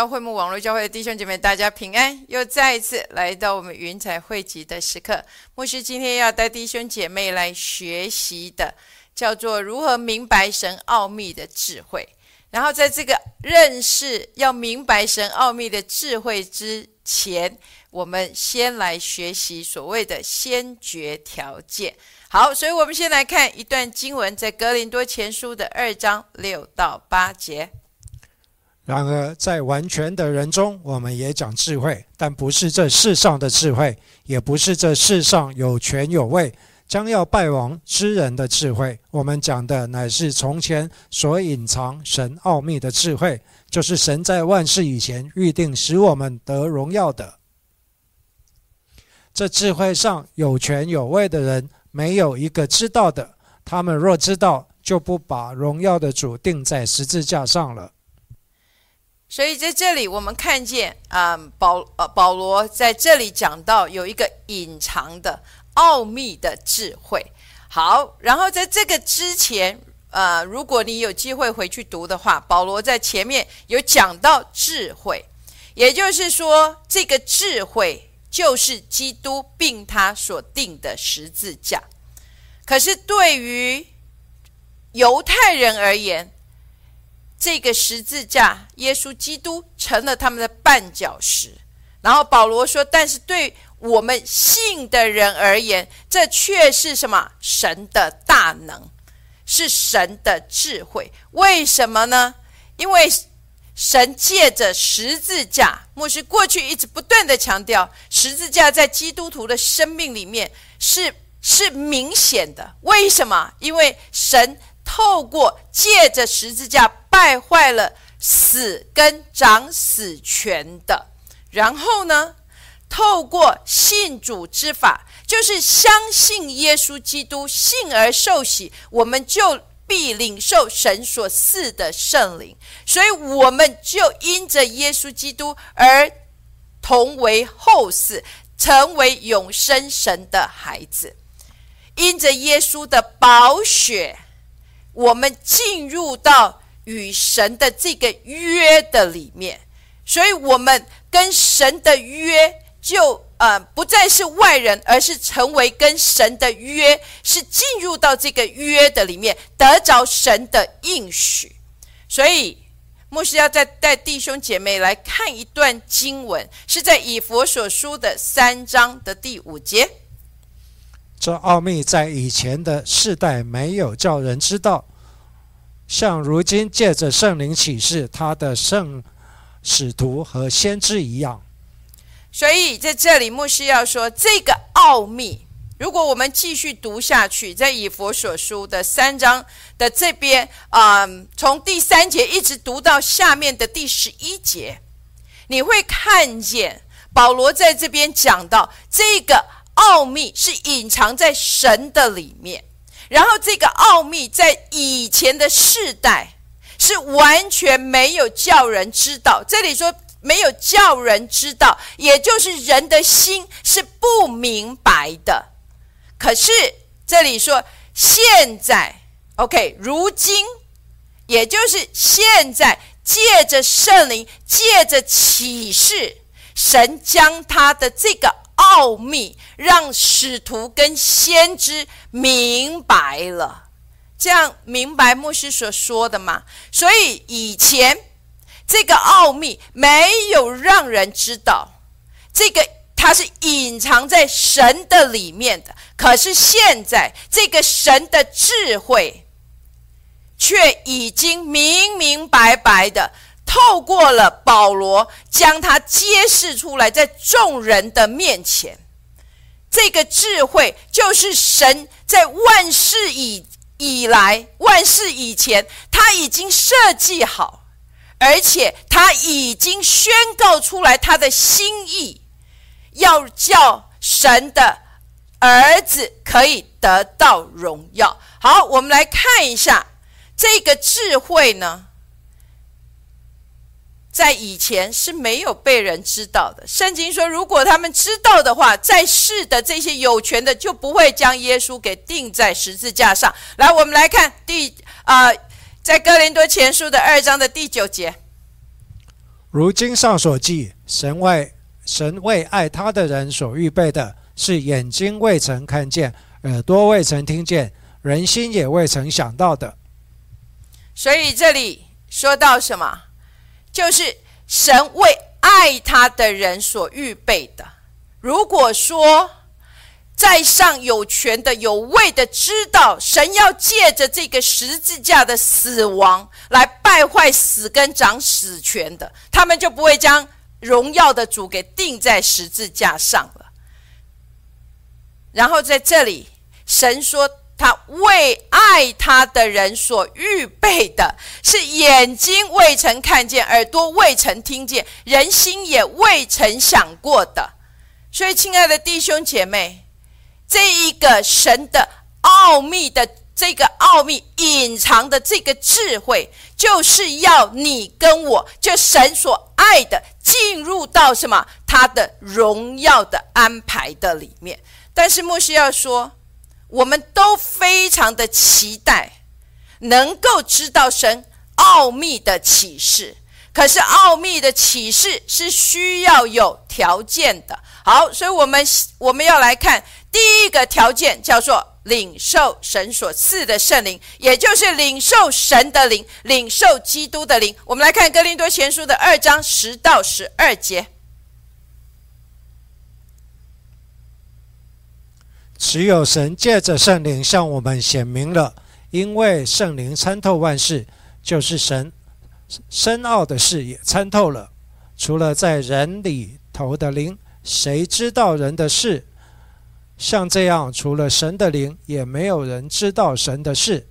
各位荣耀会幕网络教会的弟兄姐妹，大家平安！又再一次来到我们云彩汇集的时刻。牧师今天要带弟兄姐妹来学习的，叫做如何明白神奥秘的智慧。然后在这个认识要明白神奥秘的智慧之前，我们先来学习所谓的先决条件。好，所以我们先来看一段经文，在格林多前书的二章六到八节。然而，在完全的人中，我们也讲智慧，但不是这世上的智慧，也不是这世上有权有位、将要败亡之人的智慧。我们讲的乃是从前所隐藏神奥秘的智慧，就是神在万事以前预定使我们得荣耀的。这智慧上有权有位的人，没有一个知道的。他们若知道，就不把荣耀的主钉在十字架上了。所以在这里，我们看见啊，保呃保罗在这里讲到有一个隐藏的奥秘的智慧。好，然后在这个之前，呃，如果你有机会回去读的话，保罗在前面有讲到智慧，也就是说，这个智慧就是基督并他所定的十字架。可是对于犹太人而言，这个十字架，耶稣基督成了他们的绊脚石。然后保罗说：“但是对我们信的人而言，这却是什么？神的大能，是神的智慧。为什么呢？因为神借着十字架，牧师过去一直不断的强调，十字架在基督徒的生命里面是是明显的。为什么？因为神。”透过借着十字架败坏了死跟长死权的，然后呢，透过信主之法，就是相信耶稣基督，信而受洗，我们就必领受神所赐的圣灵，所以我们就因着耶稣基督而同为后嗣，成为永生神的孩子，因着耶稣的宝血。我们进入到与神的这个约的里面，所以我们跟神的约就呃不再是外人，而是成为跟神的约，是进入到这个约的里面，得着神的应许。所以牧师要再带弟兄姐妹来看一段经文，是在以佛所书的三章的第五节。这奥秘在以前的世代没有叫人知道，像如今借着圣灵启示他的圣使徒和先知一样。所以在这里，牧师要说这个奥秘，如果我们继续读下去，在以佛所书的三章的这边啊，从第三节一直读到下面的第十一节，你会看见保罗在这边讲到这个。奥秘是隐藏在神的里面，然后这个奥秘在以前的世代是完全没有叫人知道。这里说没有叫人知道，也就是人的心是不明白的。可是这里说现在，OK，如今，也就是现在，借着圣灵，借着启示，神将他的这个。奥秘让使徒跟先知明白了，这样明白牧师所说的吗？所以以前这个奥秘没有让人知道，这个它是隐藏在神的里面的。可是现在这个神的智慧，却已经明明白白的。透过了保罗，将他揭示出来，在众人的面前，这个智慧就是神在万事以以来、万事以前，他已经设计好，而且他已经宣告出来他的心意，要叫神的儿子可以得到荣耀。好，我们来看一下这个智慧呢。在以前是没有被人知道的。圣经说，如果他们知道的话，在世的这些有权的就不会将耶稣给钉在十字架上。来，我们来看第啊，在哥林多前书的二章的第九节。如经上所记，神为神为爱他的人所预备的，是眼睛未曾看见，耳朵未曾听见，人心也未曾想到的。所以这里说到什么，就是神为爱他的人所预备的。如果说在上有权的、有位的知道，神要借着这个十字架的死亡来败坏死跟掌死权的，他们就不会将荣耀的主给钉在十字架上了。然后在这里，神说他为爱他的人所预备的，是眼睛未曾看见，耳朵未曾听见，人心也未曾想过的。所以，亲爱的弟兄姐妹。这一个神的奥秘的这个奥秘隐藏的这个智慧，就是要你跟我就神所爱的进入到什么他的荣耀的安排的里面。但是牧师要说，我们都非常的期待能够知道神奥秘的启示，可是奥秘的启示是需要有条件的。好，所以我们我们要来看。第一个条件叫做领受神所赐的圣灵，也就是领受神的灵，领受基督的灵。我们来看哥林多前书的二章十到十二节。只有神借着圣灵向我们显明了，因为圣灵参透万事，就是神深奥的事也参透了。除了在人里头的灵，谁知道人的事？像这样，除了神的灵，也没有人知道神的事。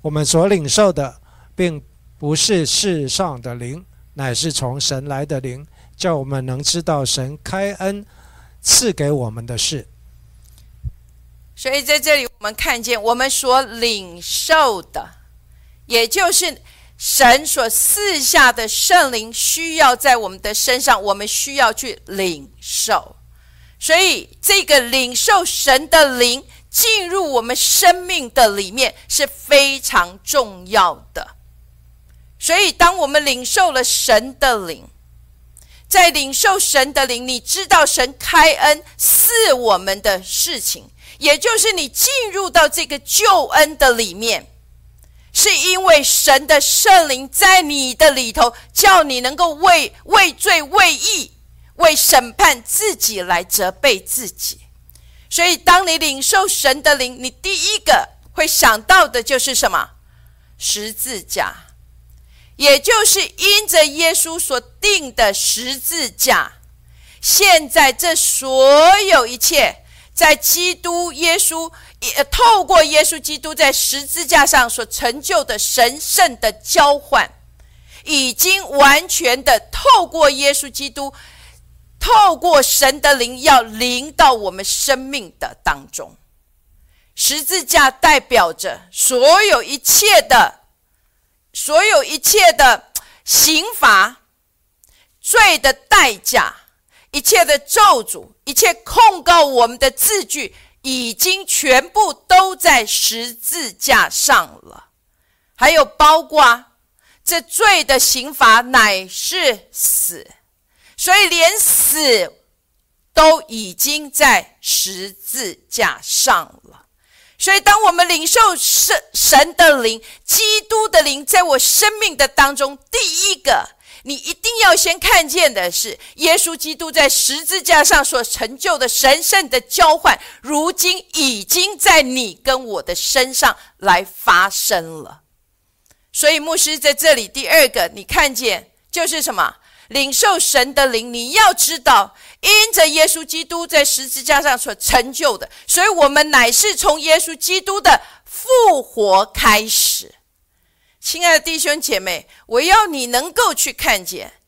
我们所领受的，并不是世上的灵，乃是从神来的灵，叫我们能知道神开恩赐给我们的事。所以在这里，我们看见我们所领受的，也就是神所赐下的圣灵，需要在我们的身上，我们需要去领受。所以，这个领受神的灵进入我们生命的里面是非常重要的。所以，当我们领受了神的灵，在领受神的灵，你知道神开恩赐我们的事情，也就是你进入到这个救恩的里面，是因为神的圣灵在你的里头，叫你能够为畏罪、为义。为审判自己来责备自己，所以当你领受神的灵，你第一个会想到的就是什么？十字架，也就是因着耶稣所定的十字架。现在这所有一切，在基督耶稣也透过耶稣基督在十字架上所成就的神圣的交换，已经完全的透过耶稣基督。透过神的灵要临到我们生命的当中，十字架代表着所有一切的、所有一切的刑罚、罪的代价、一切的咒诅、一切控告我们的字句，已经全部都在十字架上了。还有包括这罪的刑罚乃是死。所以，连死都已经在十字架上了。所以，当我们领受神神的灵、基督的灵在我生命的当中，第一个，你一定要先看见的是，耶稣基督在十字架上所成就的神圣的交换，如今已经在你跟我的身上来发生了。所以，牧师在这里第二个，你看见就是什么？领受神的灵，你要知道，因着耶稣基督在十字架上所成就的，所以我们乃是从耶稣基督的复活开始。亲爱的弟兄姐妹，我要你能够去看见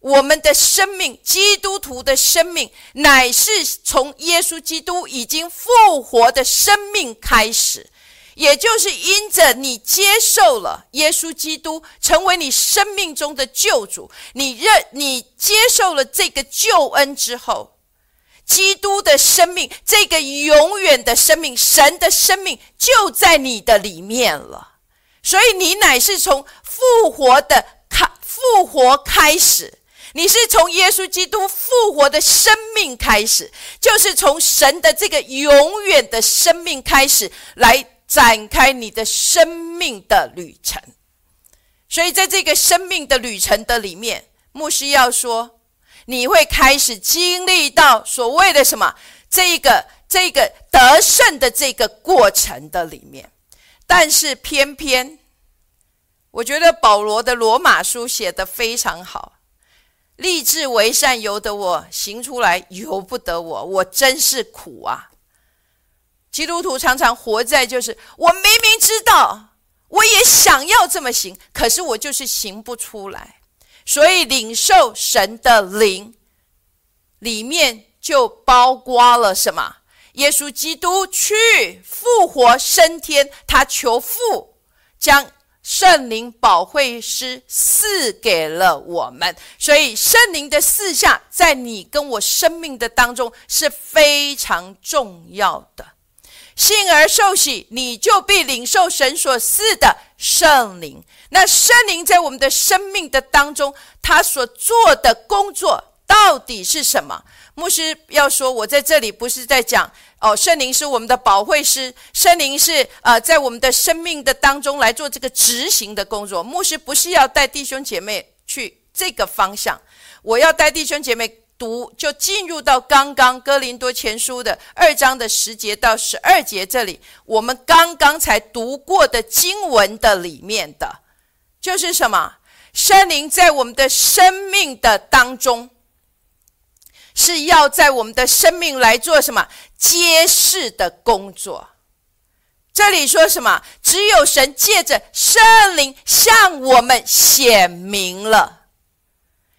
我们的生命，基督徒的生命，乃是从耶稣基督已经复活的生命开始。也就是因着你接受了耶稣基督成为你生命中的救主，你认你接受了这个救恩之后，基督的生命，这个永远的生命，神的生命就在你的里面了。所以你乃是从复活的开复活开始，你是从耶稣基督复活的生命开始，就是从神的这个永远的生命开始来展开你的生命的旅程。所以，在这个生命的旅程的里面，牧师要说，你会开始经历到所谓的什么？这个这个得胜的这个过程的里面。但是偏偏，我觉得保罗的罗马书写的非常好，立志为善由得我，行出来由不得我，我真是苦啊！基督徒常常活在就是我明明知道。我也想要这么行，可是我就是行不出来。所以领受神的灵，里面就包括了什么？耶稣基督去复活升天，他求父将圣灵保惠师赐给了我们。所以圣灵的四下，在你跟我生命的当中是非常重要的。信而受洗，你就必领受神所赐的圣灵。那圣灵在我们的生命的当中，他所做的工作到底是什么？牧师要说，我在这里不是在讲哦，圣灵是我们的保惠师，圣灵是呃，在我们的生命的当中来做这个执行的工作。牧师不是要带弟兄姐妹去这个方向，我要带弟兄姐妹。读就进入到刚刚哥林多前书的二章的十节到十二节这里，我们刚刚才读过的经文的里面的，就是什么？圣灵在我们的生命的当中，是要在我们的生命来做什么揭示的工作？这里说什么？只有神借着圣灵向我们显明了。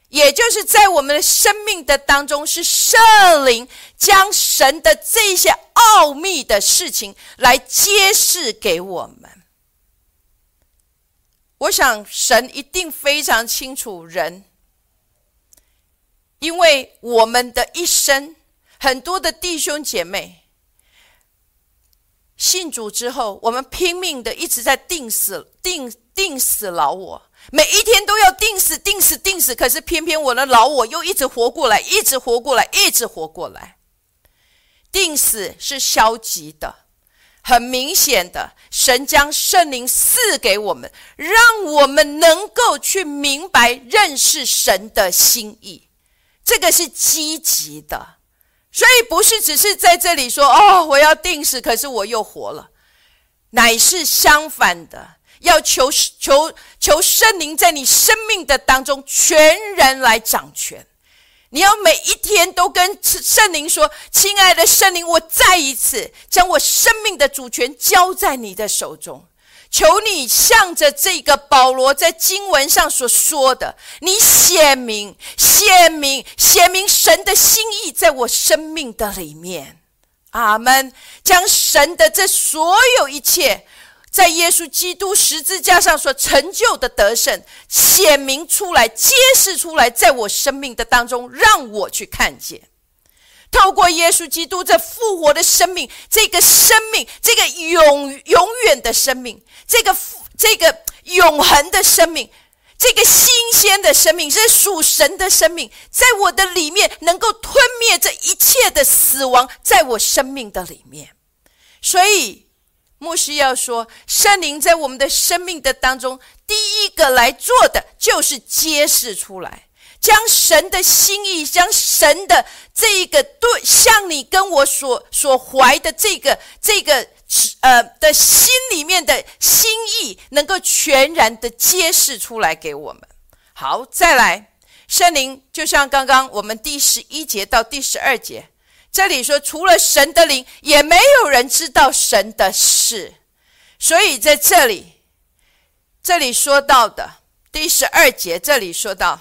也就是在我们的生命的当中，是圣灵将神的这些奥秘的事情来揭示给我们。我想神一定非常清楚人，因为我们的一生，很多的弟兄姐妹信主之后，我们拼命的一直在定死、定定死老我。每一天都要定死、定死、定死，可是偏偏我的老我又一直活过来，一直活过来，一直活过来。定死是消极的，很明显的，神将圣灵赐给我们，让我们能够去明白、认识神的心意，这个是积极的。所以不是只是在这里说哦，我要定死，可是我又活了，乃是相反的。要求求求圣灵在你生命的当中全然来掌权，你要每一天都跟圣灵说：“亲爱的圣灵，我再一次将我生命的主权交在你的手中，求你向着这个保罗在经文上所说的，你显明显明显明神的心意在我生命的里面。”阿门。将神的这所有一切。在耶稣基督十字架上所成就的得胜，显明出来、揭示出来，在我生命的当中，让我去看见。透过耶稣基督这复活的生命，这个生命，这个永永远的生命，这个这个永恒的生命，这个新鲜的生命，是属神的生命，在我的里面能够吞灭这一切的死亡，在我生命的里面，所以。牧师要说，圣灵在我们的生命的当中，第一个来做的就是揭示出来，将神的心意，将神的这一个对向你跟我所所怀的这个这个呃的心里面的心意，能够全然的揭示出来给我们。好，再来，圣灵就像刚刚我们第十一节到第十二节。这里说，除了神的灵，也没有人知道神的事。所以在这里，这里说到的第十二节，这里说到，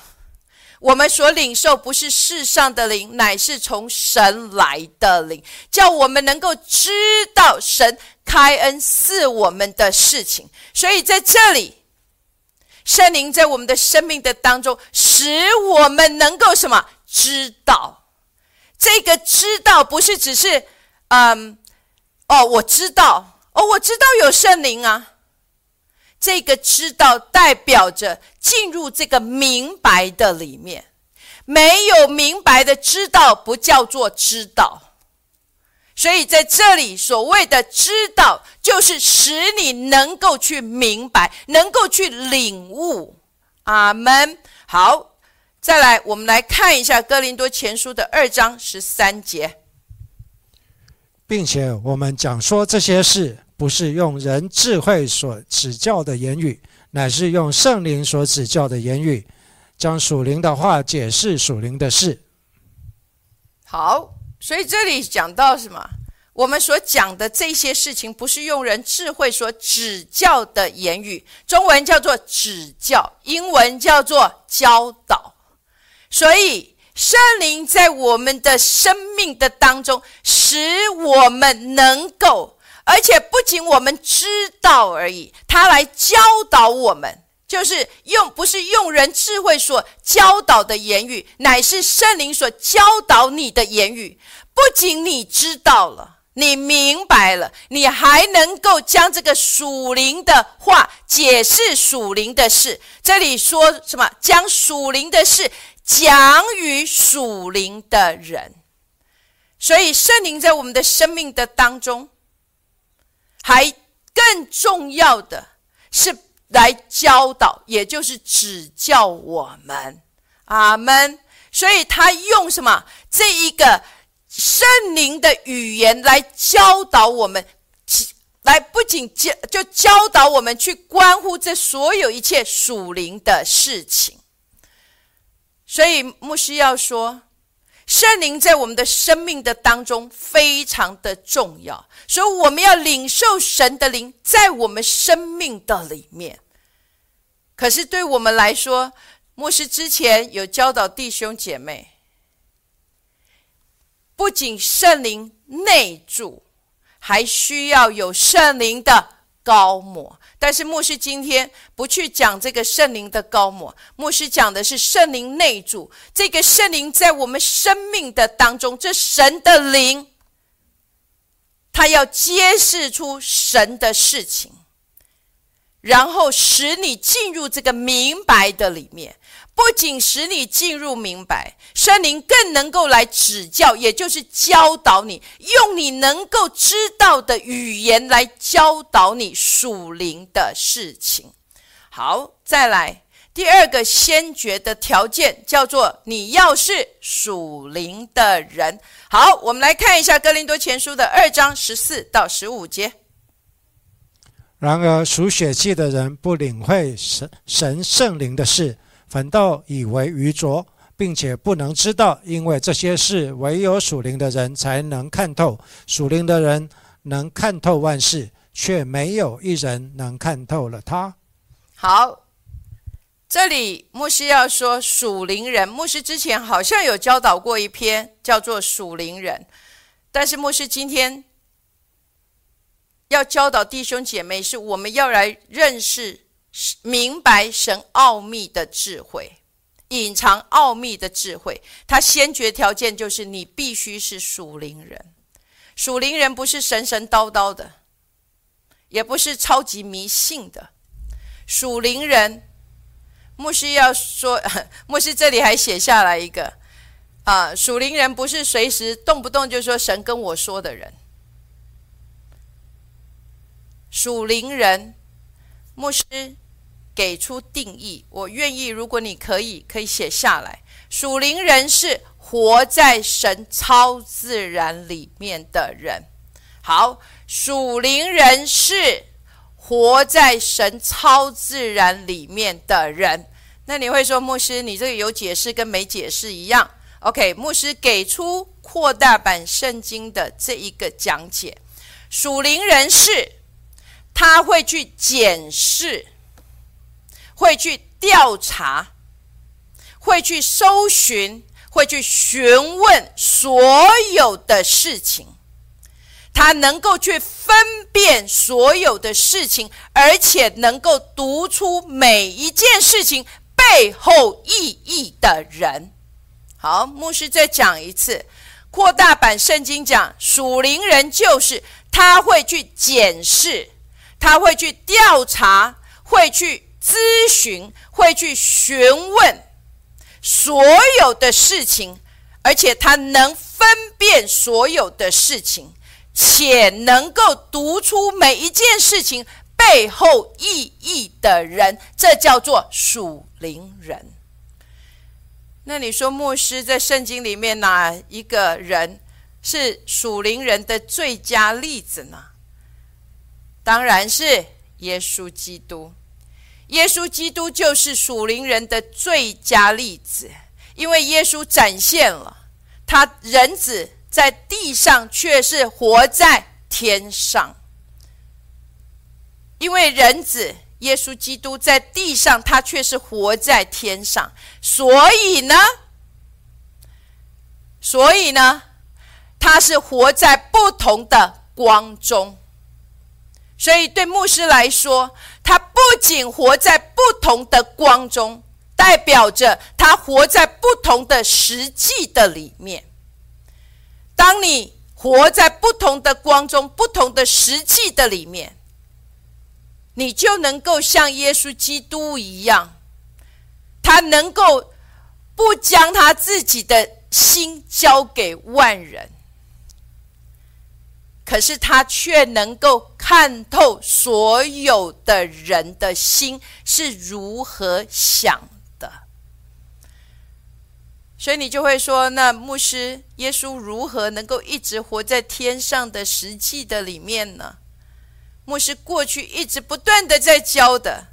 我们所领受不是世上的灵，乃是从神来的灵，叫我们能够知道神开恩赐我们的事情。所以在这里，圣灵在我们的生命的当中，使我们能够什么知道。这个知道不是只是，嗯，哦，我知道，哦，我知道有圣灵啊。这个知道代表着进入这个明白的里面。没有明白的知道，不叫做知道。所以在这里，所谓的知道，就是使你能够去明白，能够去领悟。阿门。好，再来，我们来看一下《哥林多前书》的二章十三节，并且我们讲说这些事，不是用人智慧所指教的言语，乃是用圣灵所指教的言语，将属灵的话解释属灵的事。好。所以这里讲到什么？我们所讲的这些事情，不是用人智慧所指教的言语，中文叫做指教，英文叫做教导。所以圣灵在我们的生命的当中，使我们能够，而且不仅我们知道而已，他来教导我们。就是用不是用人智慧所教导的言语，乃是圣灵所教导你的言语。不仅你知道了，你明白了，你还能够将这个属灵的话解释属灵的事。这里说什么？将属灵的事讲与属灵的人。所以圣灵在我们的生命的当中，还更重要的是。来教导，也就是指教我们，阿门。所以他用什么这一个圣灵的语言来教导我们，来不仅教就教导我们去关乎这所有一切属灵的事情。所以牧师要说。圣灵在我们的生命的当中非常的重要，所以我们要领受神的灵在我们生命的里面。可是对我们来说，牧师之前有教导弟兄姐妹，不仅圣灵内住，还需要有圣灵的高抹。但是牧师今天不去讲这个圣灵的高抹，牧师讲的是圣灵内住。这个圣灵在我们生命的当中，这神的灵，他要揭示出神的事情，然后使你进入这个明白的里面。不仅使你进入明白，圣灵更能够来指教，也就是教导你，用你能够知道的语言来教导你属灵的事情。好，再来第二个先决的条件，叫做你要是属灵的人。好，我们来看一下《哥林多前书》的二章十四到十五节。然而属血气的人不领会神神圣灵的事。反倒以为愚拙，并且不能知道，因为这些事唯有属灵的人才能看透。属灵的人能看透万事，却没有一人能看透了他。好，这里牧师要说属灵人。牧师之前好像有教导过一篇叫做属灵人，但是牧师今天要教导弟兄姐妹，是我们要来认识。明白神奥秘的智慧，隐藏奥秘的智慧，它先决条件就是你必须是属灵人。属灵人不是神神叨叨的，也不是超级迷信的。属灵人，牧师要说，牧师这里还写下来一个啊，属灵人不是随时动不动就说神跟我说的人。属灵人，牧师。给出定义，我愿意。如果你可以，可以写下来。属灵人是活在神超自然里面的人。好，属灵人是活在神超自然里面的人。那你会说，牧师，你这个有解释跟没解释一样？OK，牧师给出扩大版圣经的这一个讲解。属灵人是，他会去检视。会去调查，会去搜寻，会去询问所有的事情。他能够去分辨所有的事情，而且能够读出每一件事情背后意义的人。好，牧师再讲一次，扩大版圣经讲属灵人就是他会去检视，他会去调查。会去咨询，会去询问所有的事情，而且他能分辨所有的事情，且能够读出每一件事情背后意义的人，这叫做属灵人。那你说牧师在圣经里面哪一个人是属灵人的最佳例子呢？当然是耶稣基督。耶稣基督就是属灵人的最佳例子，因为耶稣展现了他人子在地上却是活在天上，因为人子。耶稣基督在地上，他却是活在天上，所以呢，所以呢，他是活在不同的光中。所以对牧师来说，他不仅活在不同的光中，代表着他活在不同的实际的里面。当你活在不同的光中、不同的实际的里面。你就能够像耶稣基督一样，他能够不将他自己的心交给万人，可是他却能够看透所有的人的心是如何想的。所以你就会说，那牧师耶稣如何能够一直活在天上的实际的里面呢？牧师过去一直不断的在教的，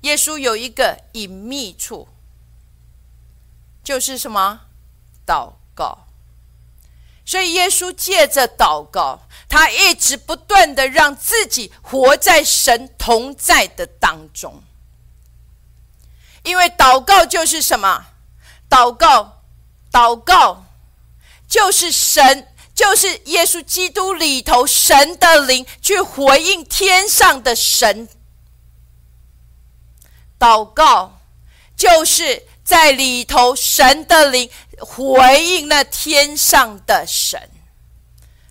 耶稣有一个隐秘处，就是什么祷告。所以耶稣借着祷告，他一直不断的让自己活在神同在的当中。因为祷告就是什么？祷告，祷告就是神。就是耶稣基督里头神的灵去回应天上的神，祷告就是在里头神的灵回应那天上的神。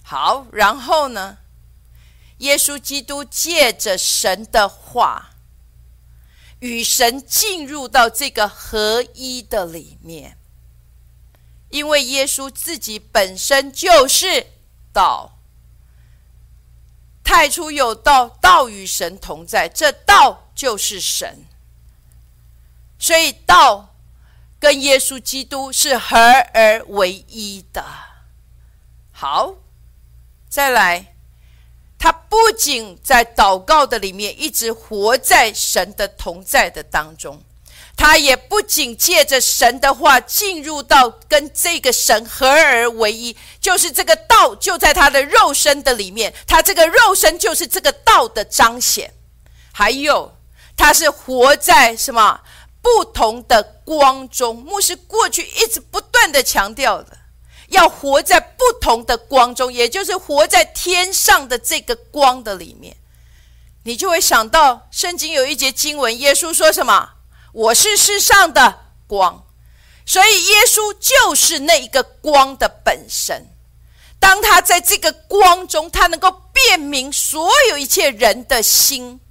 好，然后呢，耶稣基督借着神的话，与神进入到这个合一的里面。因为耶稣自己本身就是道，太初有道，道与神同在，这道就是神，所以道跟耶稣基督是合而为一的。好，再来，他不仅在祷告的里面一直活在神的同在的当中。他也不仅借着神的话进入到跟这个神合而为一，就是这个道就在他的肉身的里面，他这个肉身就是这个道的彰显。还有，他是活在什么不同的光中？牧师过去一直不断的强调的，要活在不同的光中，也就是活在天上的这个光的里面。你就会想到圣经有一节经文，耶稣说什么？我是世上的光，所以耶稣就是那一个光的本身。当他在这个光中，他能够辨明所有一切人的心。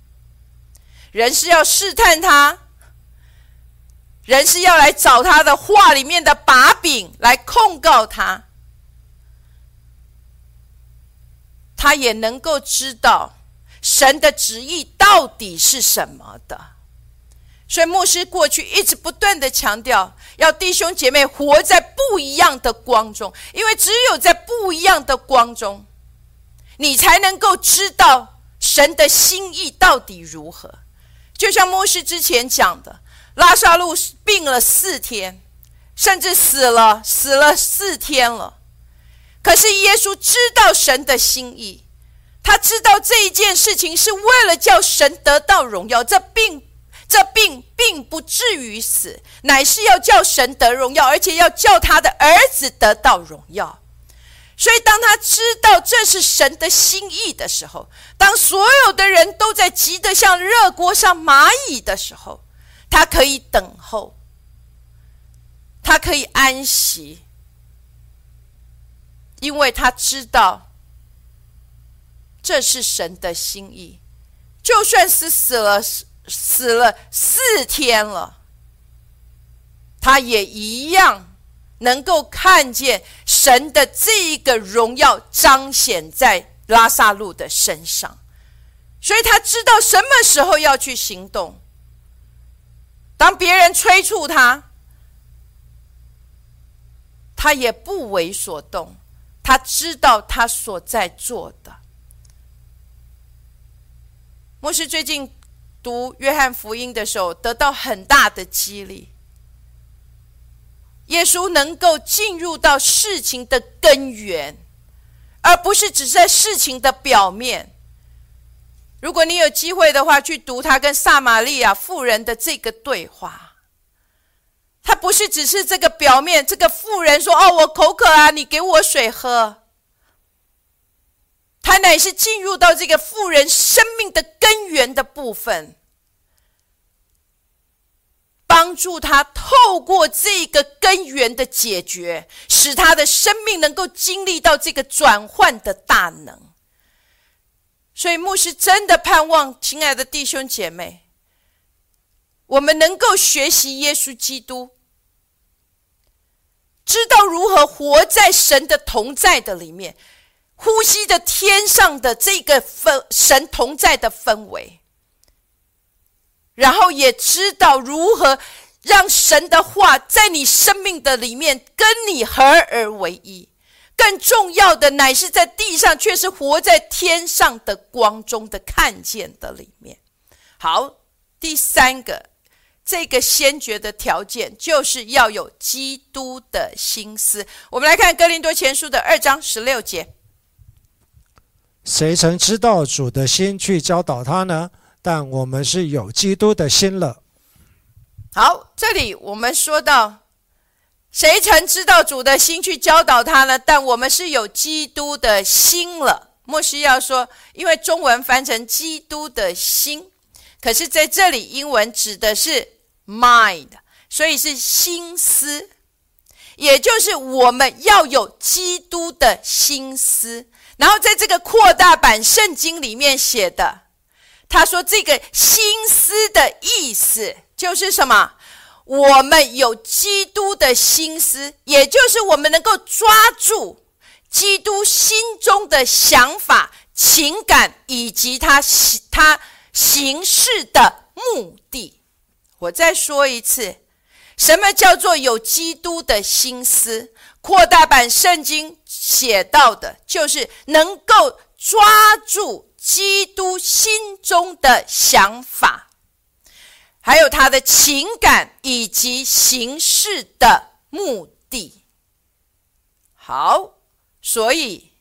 人是要试探他，人是要来找他的话里面的把柄来控告他。他也能够知道神的旨意到底是什么的。所以牧师过去一直不断的强调，要弟兄姐妹活在不一样的光中，因为只有在不一样的光中，你才能够知道神的心意到底如何。就像牧师之前讲的，拉萨路病了四天，甚至死了，死了四天了。可是耶稣知道神的心意，他知道这一件事情是为了叫神得到荣耀，这并。这病并不至于死，乃是要叫神得荣耀，而且要叫他的儿子得到荣耀。所以，当他知道这是神的心意的时候，当所有的人都在急得像热锅上蚂蚁的时候，他可以等候，他可以安息，因为他知道这是神的心意。就算是死了死了四天了，他也一样能够看见神的这一个荣耀彰显在拉萨路的身上，所以他知道什么时候要去行动。当别人催促他。他也不为所动，他知道他所在做的。牧师最近读约翰福音的时候，得到很大的激励。耶稣能够进入到事情的根源，而不是只在事情的表面。如果你有机会的话，去读他跟撒玛利亚妇人的这个对话。他不是只是这个表面，这个妇人说：“哦，我口渴啊，你给我水喝。”他乃是进入到这个妇人生命的根源的部分，帮助他透过这个根源的解决，使他的生命能够经历到这个转换的大能。所以牧师真的盼望，亲爱的弟兄姐妹，我们能够学习耶稣基督。知道如何活在神的同在的里面，呼吸着天上的这个氛神同在的氛围，然后也知道如何让神的话在你生命的里面跟你合而为一。更重要的乃是在地上却是活在天上的光中的看见的里面。好，第三个。这个先决的条件就是要有基督的心思。我们来看哥林多前书的二章十六节：谁曾知道主的心去教导他呢？但我们是有基督的心了。好，这里我们说到，谁曾知道主的心去教导他呢？但我们是有基督的心了。莫西要说，因为中文翻成基督的心，可是在这里英文指的是。mind，所以是心思，也就是我们要有基督的心思。然后在这个扩大版圣经里面写的，他说这个心思的意思就是什么？我们有基督的心思，也就是我们能够抓住基督心中的想法、情感以及他他行事的目的。我再说一次，什么叫做有基督的心思？扩大版圣经写到的，就是能够抓住基督心中的想法，还有他的情感以及行事的目的。好，所以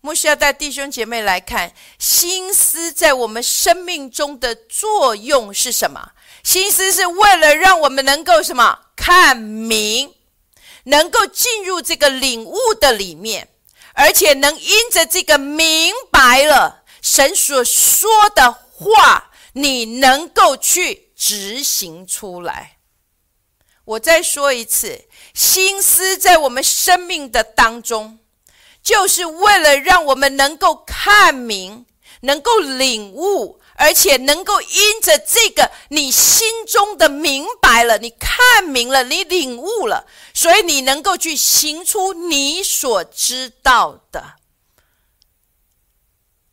牧师要带弟兄姐妹来看，心思在我们生命中的作用是什么？心思是为了让我们能够什么看明，能够进入这个领悟的里面，而且能因着这个明白了神所说的话，你能够去执行出来。我再说一次，心思在我们生命的当中，就是为了让我们能够看明，能够领悟。而且能够因着这个，你心中的明白了，你看明了，你领悟了，所以你能够去行出你所知道的。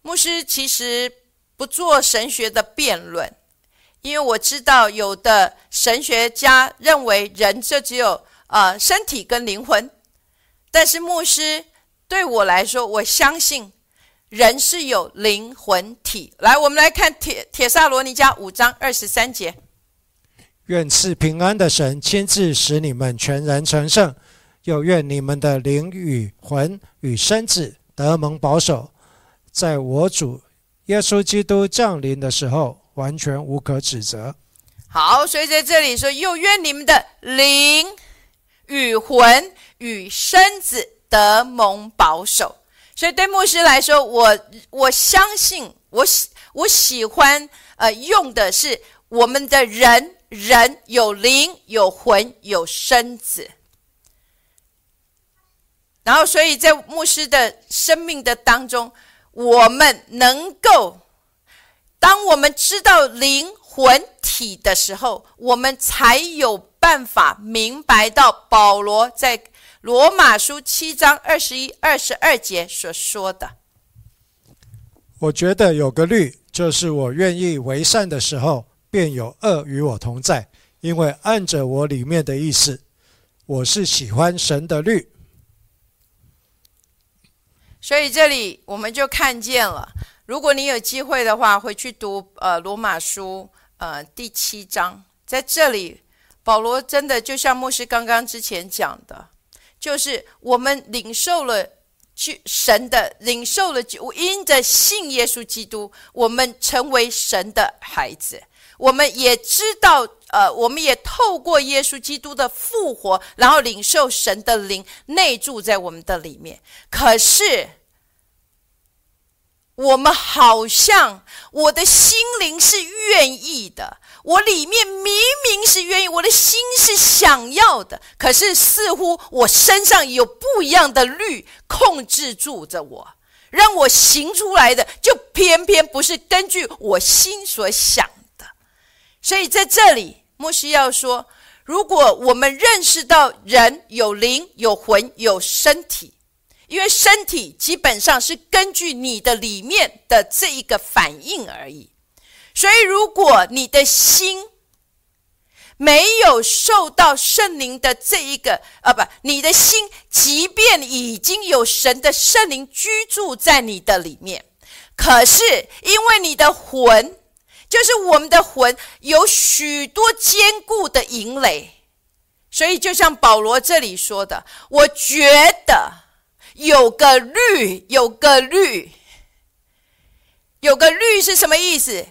牧师其实不做神学的辩论，因为我知道有的神学家认为人就只有呃身体跟灵魂，但是牧师对我来说，我相信。人是有灵魂体。来，我们来看《铁铁萨罗尼迦五章二十三节。愿赐平安的神亲自使你们全然成圣，又愿你们的灵与魂与身子得蒙保守，在我主耶稣基督降临的时候，完全无可指责。好，所以在这里说，又愿你们的灵与魂与身子得蒙保守。所以对牧师来说，我我相信，我喜我喜欢呃用的是我们的人人有灵有魂有身子，然后所以在牧师的生命的当中，我们能够当我们知道灵魂体的时候，我们才有办法明白到保罗在罗马书七章二十一、二十二节所说的。我觉得有个律，就是我愿意为善的时候，便有恶与我同在，因为按着我里面的意思，我是喜欢神的律。所以这里我们就看见了。如果你有机会的话，回去读呃罗马书呃第七章，在这里保罗真的就像牧师刚刚之前讲的，就是我们领受了去神的领受了，因着信耶稣基督，我们成为神的孩子。我们也知道，呃，我们也透过耶稣基督的复活，然后领受神的灵内住在我们的里面。可是。我们好像我的心灵是愿意的，我里面明明是愿意，我的心是想要的，可是似乎我身上有不一样的律控制住着我，让我行出来的就偏偏不是根据我心所想的。所以在这里，莫西要说：如果我们认识到人有灵、有魂、有身体。因为身体基本上是根据你的里面的这一个反应而已，所以如果你的心没有受到圣灵的这一个，呃，不，你的心即便已经有神的圣灵居住在你的里面，可是因为你的魂，就是我们的魂，有许多坚固的营垒，所以就像保罗这里说的，我觉得。有个律，有个律，有个律是什么意思？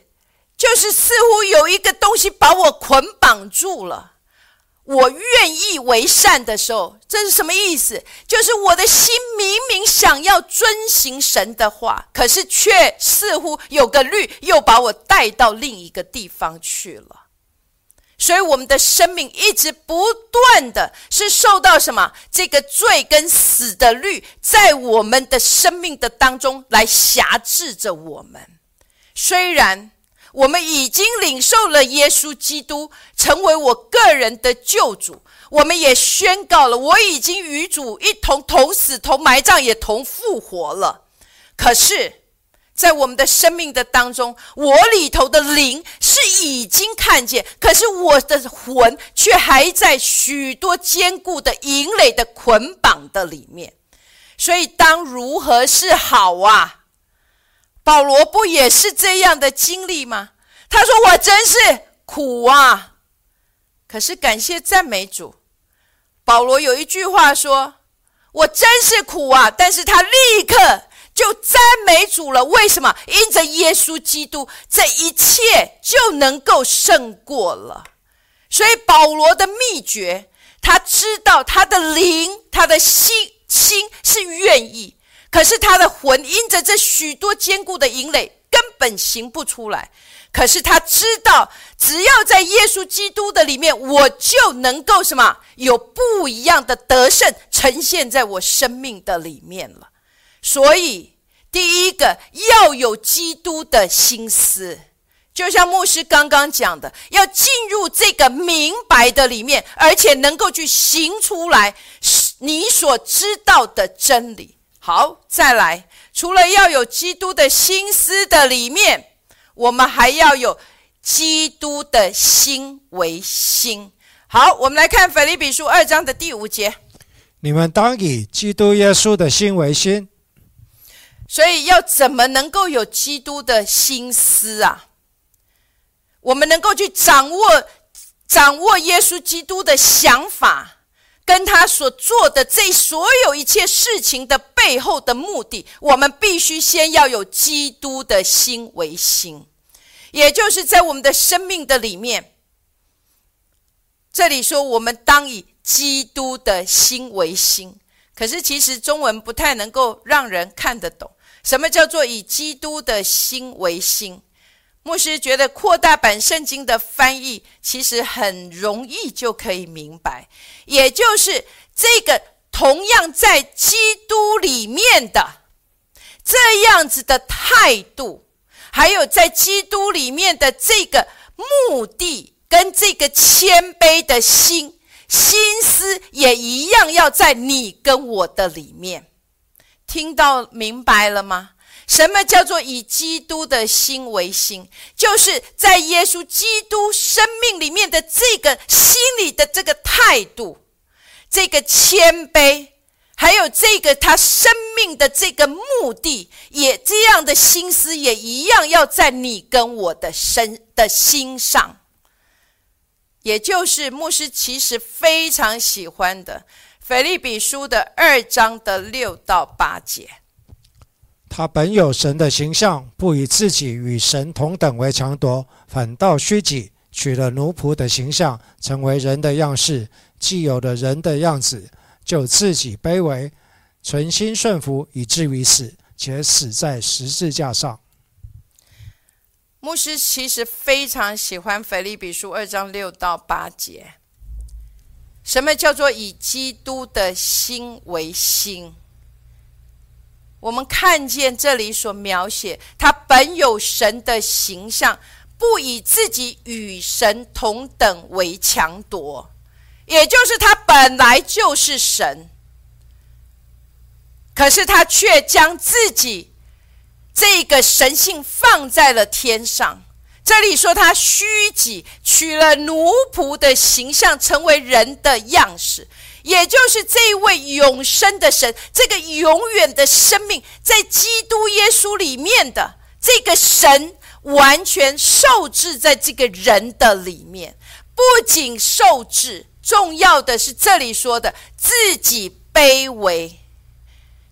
就是似乎有一个东西把我捆绑住了。我愿意为善的时候，这是什么意思？就是我的心明明想要遵行神的话，可是却似乎有个律又把我带到另一个地方去了。所以，我们的生命一直不断的是受到什么？这个罪跟死的律，在我们的生命的当中来辖制着我们。虽然我们已经领受了耶稣基督，成为我个人的救主，我们也宣告了我已经与主一同同死、同埋葬、也同复活了。可是，在我们的生命的当中，我里头的灵是已经看见，可是我的魂却还在许多坚固的营垒的捆绑的里面。所以，当如何是好啊？保罗不也是这样的经历吗？他说：“我真是苦啊！”可是感谢赞美主，保罗有一句话说：“我真是苦啊！”但是他立刻。就赞美主了，为什么？因着耶稣基督，这一切就能够胜过了。所以保罗的秘诀，他知道他的灵，他的心心是愿意，可是他的魂因着这许多坚固的营垒，根本行不出来。可是他知道，只要在耶稣基督的里面，我就能够什么有不一样的得胜呈现在我生命的里面了。所以，第一个要有基督的心思，就像牧师刚刚讲的，要进入这个明白的里面，而且能够去行出来你所知道的真理。好，再来，除了要有基督的心思的里面，我们还要有基督的心为心。好，我们来看腓立比书二章的第五节：你们当以基督耶稣的心为心。所以要怎么能够有基督的心思啊？我们能够去掌握掌握耶稣基督的想法，跟他所做的这所有一切事情的背后的目的，我们必须先要有基督的心为心，也就是在我们的生命的里面。这里说我们当以基督的心为心，可是其实中文不太能够让人看得懂。什么叫做以基督的心为心？牧师觉得扩大版圣经的翻译其实很容易就可以明白，也就是这个同样在基督里面的这样子的态度，还有在基督里面的这个目的跟这个谦卑的心心思，也一样要在你跟我的里面。听到明白了吗？什么叫做以基督的心为心？就是在耶稣基督生命里面的这个心里的这个态度，这个谦卑，还有这个他生命的这个目的，也这样的心思也一样要在你跟我的身的心上。也就是牧师其实非常喜欢的。腓利比书的二章的六到八节，他本有神的形象，不以自己与神同等为强夺，反倒虚己，取了奴仆的形象，成为人的样式。既有了人的样子，就自己卑微，存心顺服，以至于死，且死在十字架上。牧师其实非常喜欢腓利比书二章六到八节。什么叫做以基督的心为心？我们看见这里所描写，他本有神的形象，不以自己与神同等为强夺，也就是他本来就是神，可是他却将自己这个神性放在了天上。这里说他虚己，取了奴仆的形象，成为人的样式，也就是这位永生的神，这个永远的生命，在基督耶稣里面的这个神，完全受制在这个人的里面。不仅受制，重要的是这里说的自己卑微。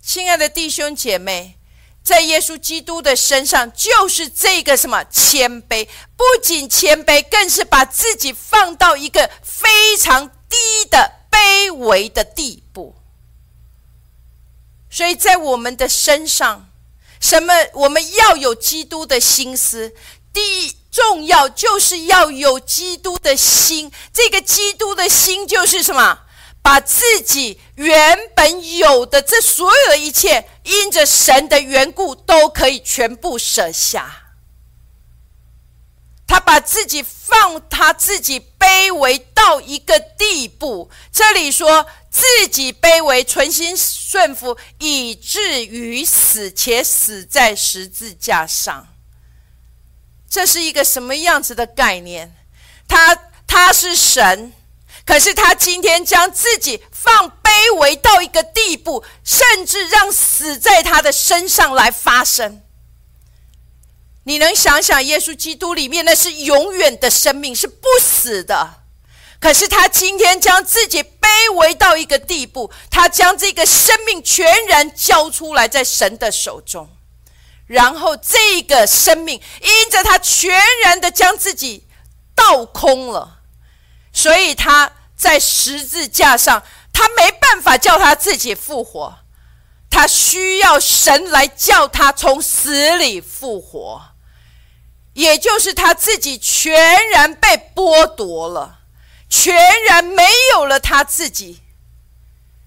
亲爱的弟兄姐妹。在耶稣基督的身上，就是这个什么谦卑，不仅谦卑，更是把自己放到一个非常低的卑微的地步。所以在我们的身上，什么我们要有基督的心思，第一重要就是要有基督的心。这个基督的心就是什么？把自己原本有的这所有的一切，因着神的缘故，都可以全部舍下。他把自己放，他自己卑微到一个地步。这里说自己卑微，存心顺服，以至于死，且死在十字架上。这是一个什么样子的概念？他他是神。可是他今天将自己放卑微到一个地步，甚至让死在他的身上来发生。你能想想，耶稣基督里面那是永远的生命，是不死的。可是他今天将自己卑微到一个地步，他将这个生命全然交出来在神的手中，然后这个生命因着他全然的将自己倒空了，所以他。在十字架上，他没办法叫他自己复活，他需要神来叫他从死里复活，也就是他自己全然被剥夺了，全然没有了他自己，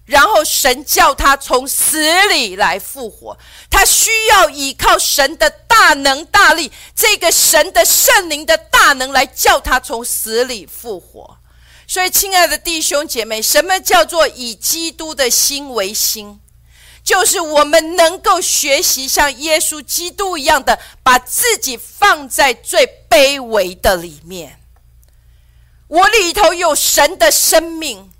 然后神叫他从死里来复活，他需要依靠神的大能大力，这个神的圣灵的大能来叫他从死里复活。所以，亲爱的弟兄姐妹，什么叫做以基督的心为心？就是我们能够学习像耶稣基督一样的，把自己放在最卑微的里面。我里头有神的生命，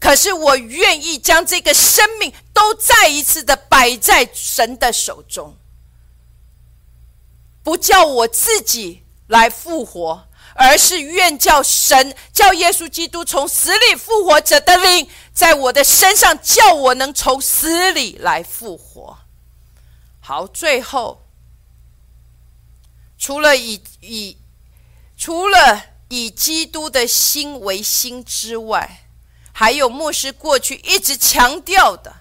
可是我愿意将这个生命都再一次的摆在神的手中，不叫我自己来复活。而是愿叫神叫耶稣基督从死里复活者的灵在我的身上，叫我能从死里来复活。好，最后除了以以除了以基督的心为心之外，还有牧师过去一直强调的：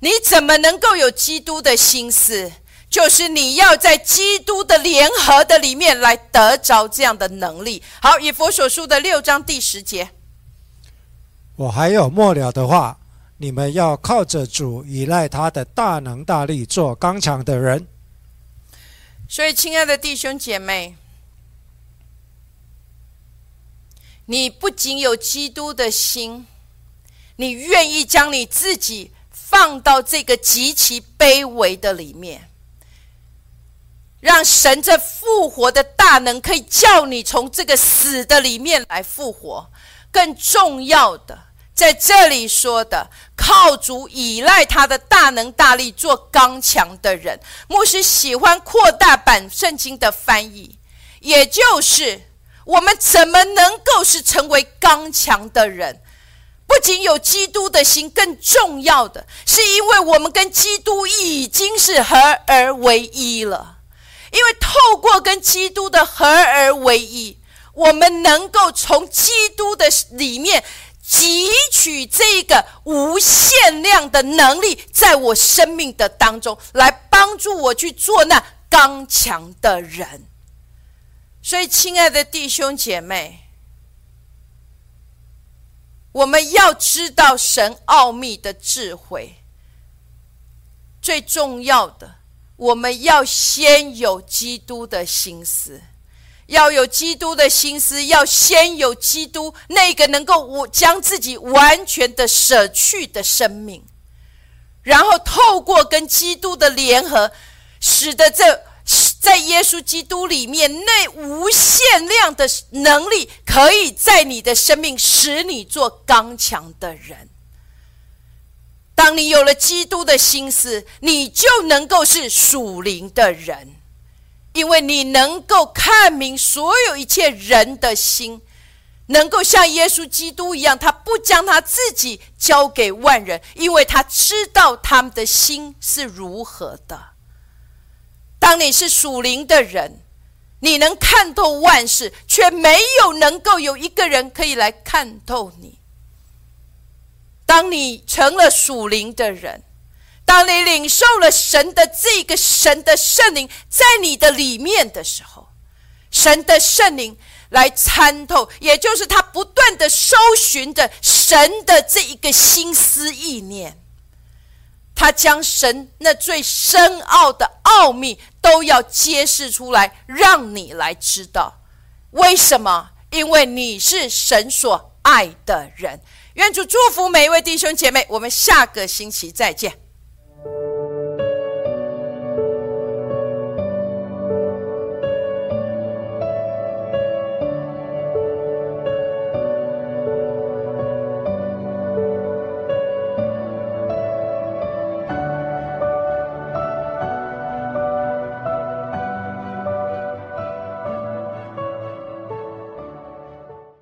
你怎么能够有基督的心思？就是你要在基督的联合的里面来得着这样的能力。好，以佛所书的六章第十节，我还有末了的话，你们要靠着主，依赖他的大能大力，做刚强的人。所以，亲爱的弟兄姐妹，你不仅有基督的心，你愿意将你自己放到这个极其卑微的里面，让神这复活的大能可以叫你从这个死的里面来复活。更重要的。在这里说的靠主依赖他的大能大力做刚强的人，牧师喜欢扩大版圣经的翻译，也就是我们怎么能够是成为刚强的人？不仅有基督的心，更重要的是，因为我们跟基督已经是合而为一了。因为透过跟基督的合而为一，我们能够从基督的里面。汲取这个无限量的能力，在我生命的当中，来帮助我去做那刚强的人。所以，亲爱的弟兄姐妹，我们要知道神奥秘的智慧。最重要的，我们要先有基督的心思。要有基督的心思，要先有基督那个能够我将自己完全的舍去的生命，然后透过跟基督的联合，使得这在耶稣基督里面那无限量的能力，可以在你的生命使你做刚强的人。当你有了基督的心思，你就能够是属灵的人。因为你能够看明所有一切人的心，能够像耶稣基督一样，他不将他自己交给万人，因为他知道他们的心是如何的。当你是属灵的人，你能看透万事，却没有能够有一个人可以来看透你。当你成了属灵的人。当你领受了神的这个神的圣灵在你的里面的时候，神的圣灵来参透，也就是他不断的搜寻着神的这一个心思意念，他将神那最深奥的奥秘都要揭示出来，让你来知道为什么？因为你是神所爱的人。愿主祝福每一位弟兄姐妹，我们下个星期再见。